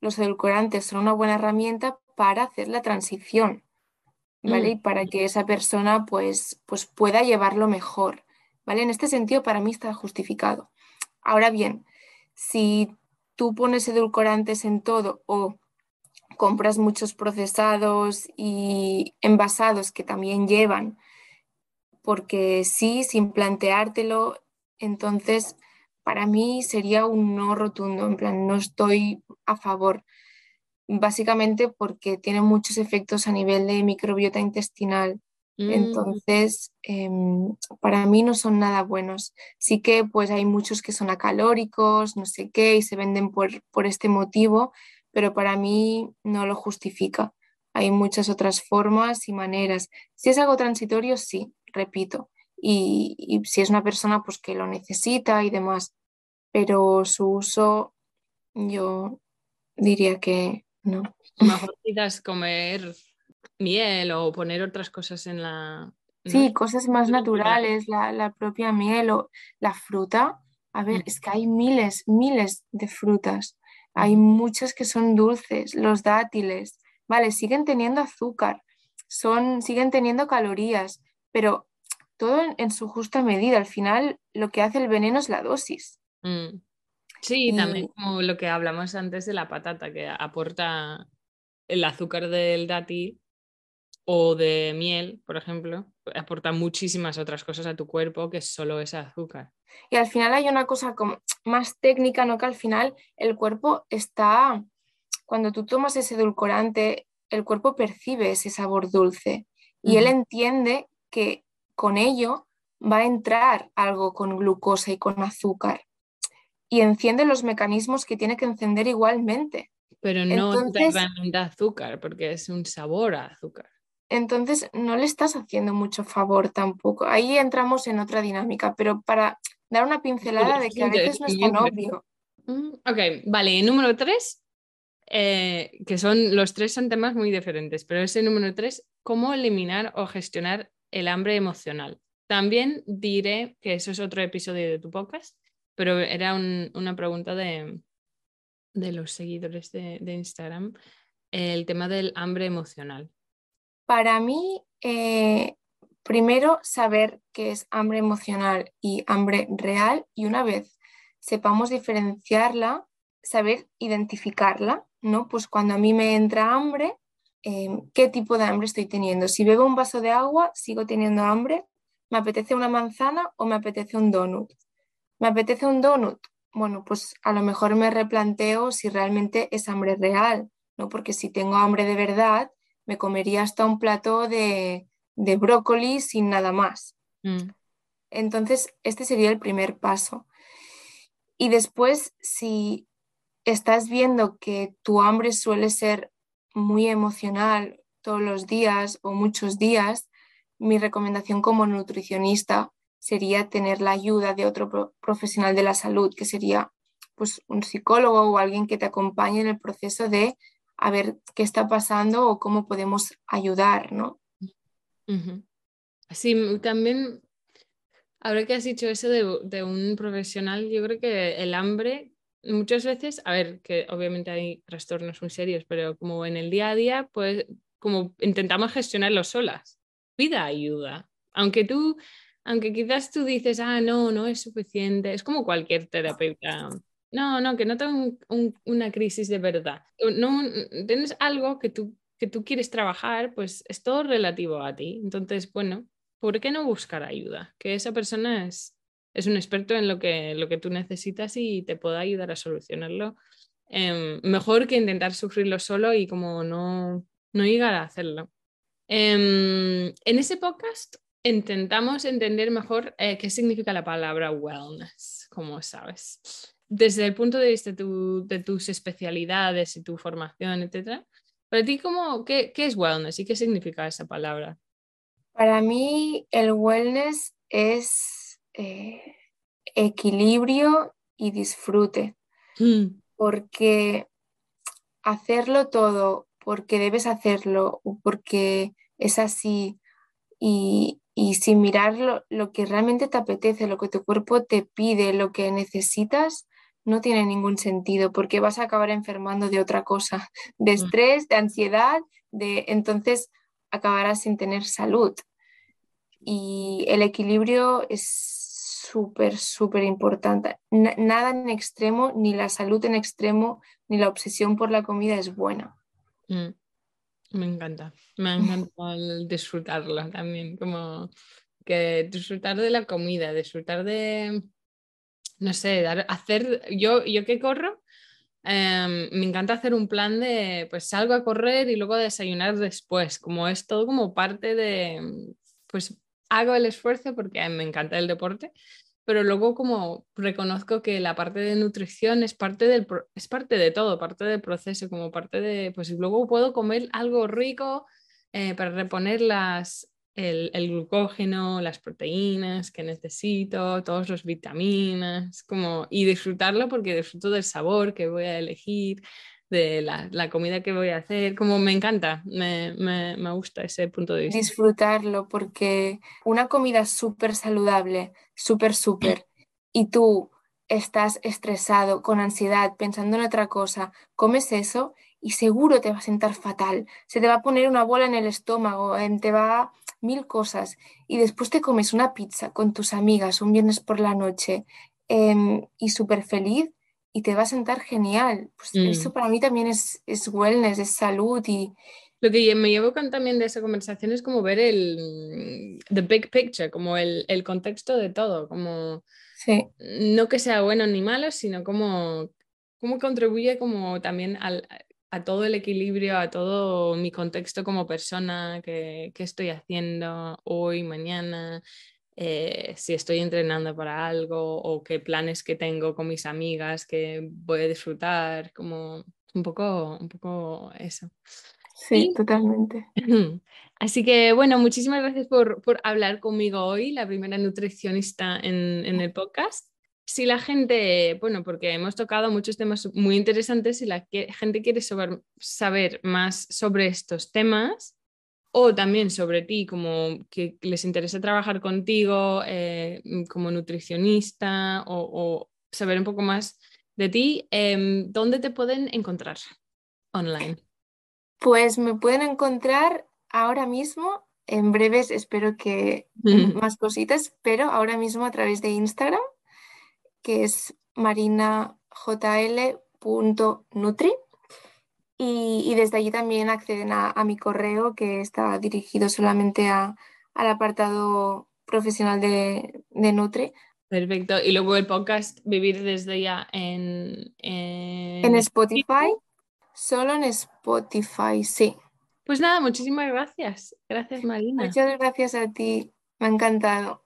los edulcorantes son una buena herramienta para hacer la transición, ¿vale? Mm. Y para que esa persona pues, pues pueda llevarlo mejor, ¿vale? En este sentido para mí está justificado. Ahora bien, si tú pones edulcorantes en todo o compras muchos procesados y envasados que también llevan, porque sí, sin planteártelo, entonces para mí sería un no rotundo, en plan, no estoy a favor, básicamente porque tiene muchos efectos a nivel de microbiota intestinal Mm. Entonces, em, para mí no son nada buenos. Sí que pues hay muchos que son acalóricos, no sé qué, y se venden por, este motivo, pero para mí no lo justifica. Hay muchas otras formas y maneras. Si es algo transitorio, sí, repito. Y, si es una persona pues que lo necesita y demás, pero su uso yo diría que no. Mejor comer miel o poner otras cosas en la... Sí, cosas más naturales, la, propia miel o la fruta. A ver, mm. es que hay miles, miles de frutas. Hay muchas que son dulces, los dátiles, vale, siguen teniendo azúcar, son, siguen teniendo calorías, pero todo en, su justa medida. Al final, lo que hace el veneno es la dosis. Mm. Sí, también como lo que hablamos antes de la patata, que aporta el azúcar del dátil o de miel, por ejemplo, aporta muchísimas otras cosas a tu cuerpo que solo ese azúcar. Y al final hay una cosa como más técnica, ¿no? Que al final el cuerpo está, cuando tú tomas ese edulcorante, el cuerpo percibe ese sabor dulce y él entiende que con ello va a entrar algo con glucosa y con azúcar y enciende los mecanismos que tiene que encender igualmente. Pero no entonces, realmente azúcar, porque es un sabor a azúcar. Entonces no le estás haciendo mucho favor tampoco. Ahí entramos en otra dinámica, pero para dar una pincelada de que a veces no es tan obvio. Mm, ok, vale, número tres, eh, que son los tres son temas muy diferentes, pero ese número tres, ¿cómo eliminar o gestionar el hambre emocional? También diré que eso es otro episodio de tu podcast, pero era una pregunta de, de los seguidores de, Instagram, el tema del hambre emocional. Para mí, eh, primero saber qué es hambre emocional y hambre real y una vez sepamos diferenciarla, saber identificarla, ¿no? Pues cuando a mí me entra hambre, em, ¿qué tipo de hambre estoy teniendo? Si bebo un vaso de agua, sigo teniendo hambre, ¿me apetece una manzana o me apetece un donut? ¿Me apetece un donut? Bueno, pues a lo mejor me replanteo si realmente es hambre real, ¿no? Porque si tengo hambre de verdad, me comería hasta un plato de, brócoli sin nada más. Mm. Entonces, este sería el primer paso. Y después, si estás viendo que tu hambre suele ser muy emocional todos los días o muchos días, mi recomendación como nutricionista sería tener la ayuda de otro profesional de la salud, que sería pues, un psicólogo o alguien que te acompañe en el proceso de a ver qué está pasando o cómo podemos ayudar, ¿no? Sí, también, ahora que has dicho eso de, de, un profesional, yo creo que el hambre muchas veces, a ver, que obviamente hay trastornos muy serios, pero como en el día a día, pues como intentamos gestionarlo solas. Pida ayuda. Aunque tú aunque quizás tú dices, ah, no, no es suficiente, es como cualquier terapeuta. No, no, que no tengo una crisis de verdad. No, tienes algo que tú, que tú quieres trabajar, pues es todo relativo a ti. Entonces, bueno, ¿por qué no buscar ayuda? Que esa persona es, es un experto en lo que, lo que tú necesitas y te pueda ayudar a solucionarlo. Em, mejor que intentar sufrirlo solo y como no, no llegar a hacerlo. Em, en ese podcast intentamos entender mejor eh, qué significa la palabra wellness, como sabes. Desde el punto de vista de tus especialidades y tu formación, etc. Para ti, cómo, qué, es wellness y qué significa esa palabra? Para mí, el wellness es eh, equilibrio y disfrute. Mm. Porque hacerlo todo porque debes hacerlo o porque es así y, y sin mirar lo, que realmente te apetece, lo que tu cuerpo te pide, lo que necesitas, no tiene ningún sentido porque vas a acabar enfermando de otra cosa, de mm. estrés, de ansiedad, de entonces acabarás sin tener salud. Y el equilibrio es súper, súper importante. nada en extremo, ni la salud en extremo, ni la obsesión por la comida es buena. Mm. Me encanta, me encanta disfrutarlo también, como que disfrutar de la comida, disfrutar de, no sé, hacer, yo, yo que corro, em, me encanta hacer un plan de, pues salgo a correr y luego desayunar después, como es todo como parte de, pues hago el esfuerzo porque me encanta el deporte, pero luego como reconozco que la parte de nutrición es parte, del, es parte de todo, parte del proceso, como parte de, pues luego puedo comer algo rico eh, para reponer las, el, el, glucógeno, las proteínas que necesito, todos los vitaminas, como, y disfrutarlo porque disfruto del sabor que voy a elegir, de la, comida que voy a hacer, como me encanta, me, me, gusta ese punto de vista. Disfrutarlo, porque una comida súper saludable, súper, súper, y tú estás estresado, con ansiedad, pensando en otra cosa, comes eso y seguro te va a sentar fatal, se te va a poner una bola en el estómago, te va mil cosas, y después te comes una pizza con tus amigas un viernes por la noche em, y súper feliz, y te va a sentar genial. Pues Mm. Eso para mí también es, es wellness, es salud y Lo que me llevo con, también de esa conversación es como ver el mm, the big picture, como el, el contexto de todo, como sí, no que sea bueno ni malo, sino como cómo contribuye como también al, a todo el equilibrio, a todo mi contexto como persona, qué qué estoy haciendo hoy, mañana, eh, si estoy entrenando para algo o qué planes que tengo con mis amigas que voy a disfrutar, como un poco, un poco eso. sí, Y totalmente. Así que bueno, muchísimas gracias por, por hablar conmigo hoy, la primera nutricionista en, en el podcast. Si la gente, bueno, porque hemos tocado muchos temas muy interesantes, si la que- gente quiere saber, saber más sobre estos temas o también sobre ti, como que les interesa trabajar contigo eh, como nutricionista o, o saber un poco más de ti, em, ¿dónde te pueden encontrar online? Pues me pueden encontrar ahora mismo, en breves espero que más cositas, pero ahora mismo a través de Instagram, que es marinajl.nutri. Y, y desde allí también acceden a, a mi correo que está dirigido solamente a- al apartado profesional de, de Nutri. Perfecto. Y luego el podcast Vivir desde ya en, en... En Spotify, solo en Spotify, sí. Pues nada, muchísimas gracias. Gracias, Marina. Muchas gracias a ti, me ha encantado.